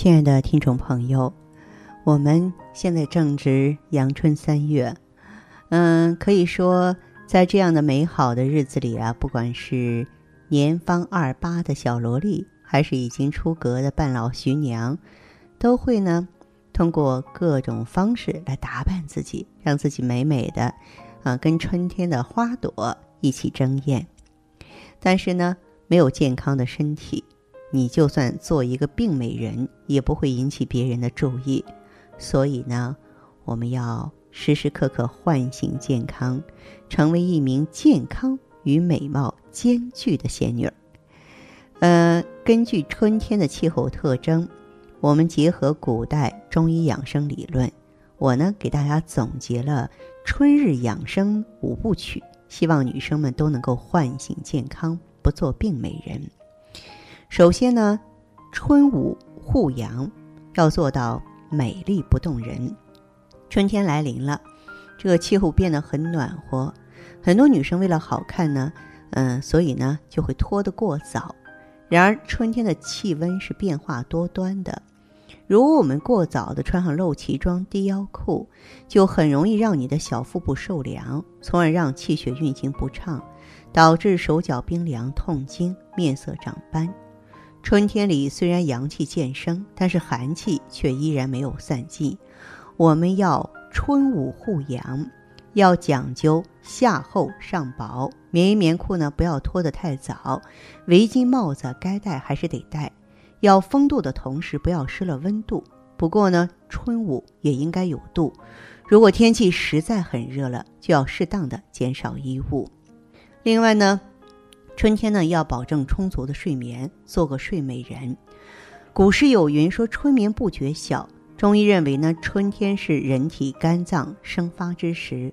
亲爱的听众朋友，我们现在正值阳春三月，嗯，可以说在这样的美好的日子里啊，不管是年方二八的小萝莉，还是已经出阁的半老徐娘，都会呢通过各种方式来打扮自己，让自己美美的，啊，跟春天的花朵一起争艳。但是呢，没有健康的身体。你就算做一个病美人，也不会引起别人的注意。所以呢，我们要时时刻刻唤醒健康，成为一名健康与美貌兼具的仙女儿。呃，根据春天的气候特征，我们结合古代中医养生理论，我呢给大家总结了春日养生五部曲，希望女生们都能够唤醒健康，不做病美人。首先呢，春捂护阳，要做到美丽不动人。春天来临了，这个气候变得很暖和，很多女生为了好看呢，嗯，所以呢就会脱得过早。然而春天的气温是变化多端的，如果我们过早的穿上露脐装、低腰裤，就很容易让你的小腹部受凉，从而让气血运行不畅，导致手脚冰凉、痛经、面色长斑。春天里虽然阳气渐生，但是寒气却依然没有散尽。我们要春捂护阳，要讲究下厚上薄。棉衣棉裤呢，不要脱得太早。围巾帽子该戴还是得戴。要风度的同时，不要失了温度。不过呢，春捂也应该有度。如果天气实在很热了，就要适当的减少衣物。另外呢。春天呢，要保证充足的睡眠，做个睡美人。古诗有云说：“春眠不觉晓。”中医认为呢，春天是人体肝脏生发之时。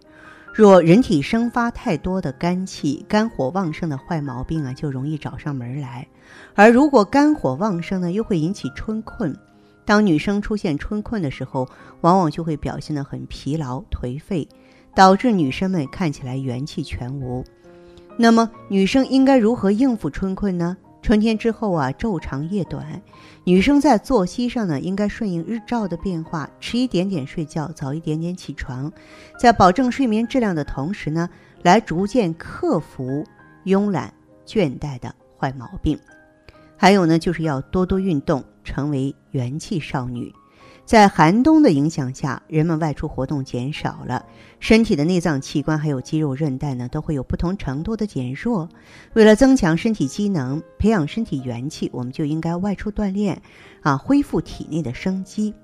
若人体生发太多的肝气，肝火旺盛的坏毛病啊，就容易找上门来。而如果肝火旺盛呢，又会引起春困。当女生出现春困的时候，往往就会表现得很疲劳颓废，导致女生们看起来元气全无。那么女生应该如何应付春困呢？春天之后啊，昼长夜短，女生在作息上呢，应该顺应日照的变化，迟一点点睡觉，早一点点起床，在保证睡眠质量的同时呢，来逐渐克服慵懒倦怠的坏毛病。还有呢，就是要多多运动，成为元气少女。在寒冬的影响下，人们外出活动减少了，身体的内脏器官还有肌肉韧带呢，都会有不同程度的减弱。为了增强身体机能，培养身体元气，我们就应该外出锻炼，啊，恢复体内的生机。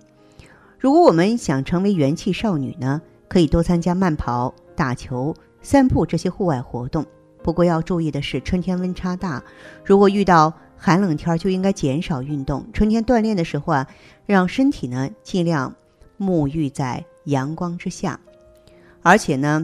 如果我们想成为元气少女呢，可以多参加慢跑、打球、散步这些户外活动。不过要注意的是，春天温差大，如果遇到寒冷天就应该减少运动。春天锻炼的时候啊，让身体呢尽量沐浴在阳光之下。而且呢，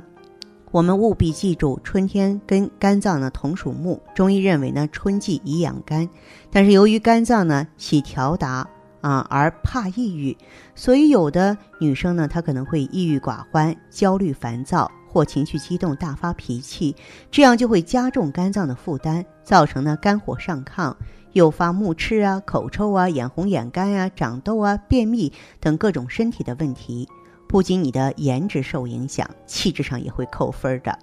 我们务必记住，春天跟肝脏呢同属木。中医认为呢，春季宜养肝，但是由于肝脏呢喜调达啊而怕抑郁，所以有的女生呢她可能会抑郁寡欢、焦虑烦躁。或情绪激动大发脾气，这样就会加重肝脏的负担，造成呢肝火上亢，诱发目赤啊、口臭啊、眼红眼干啊、长痘啊、便秘等各种身体的问题。不仅你的颜值受影响，气质上也会扣分的。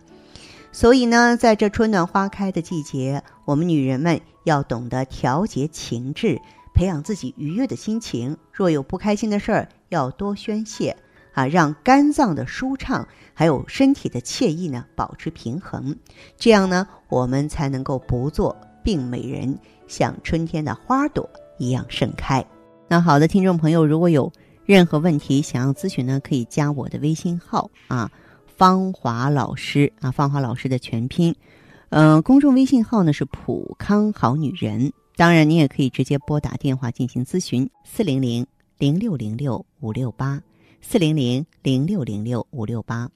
所以呢，在这春暖花开的季节，我们女人们要懂得调节情志，培养自己愉悦的心情。若有不开心的事儿，要多宣泄。啊，让肝脏的舒畅，还有身体的惬意呢，保持平衡。这样呢，我们才能够不做病美人，像春天的花朵一样盛开。那好的，听众朋友，如果有任何问题想要咨询呢，可以加我的微信号啊，芳华老师啊，芳华老师的全拼，嗯、公众微信号呢是普康好女人。当然，你也可以直接拨打电话进行咨询，四零零零六零六五六八。四零零零六零六五六八。